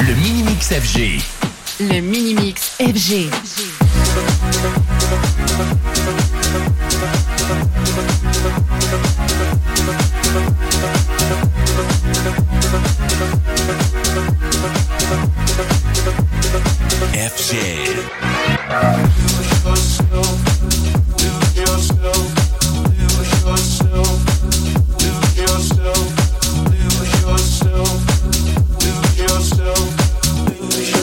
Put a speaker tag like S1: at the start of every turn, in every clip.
S1: Le Mini-Mix FG.
S2: Le Mini-Mix FG.
S1: FG.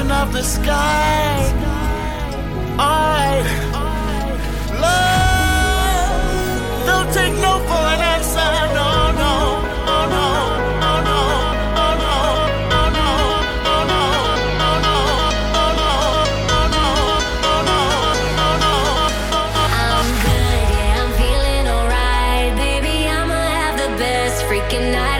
S3: Children of the sky. Alright. Love. Don't take no for an answer. No, no. Oh, no. Oh, no. Oh, no. Oh, no. Oh, no. Oh, no. Oh, no. Oh, no. Oh, no. Oh, no.
S4: I'm good, night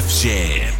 S1: FG.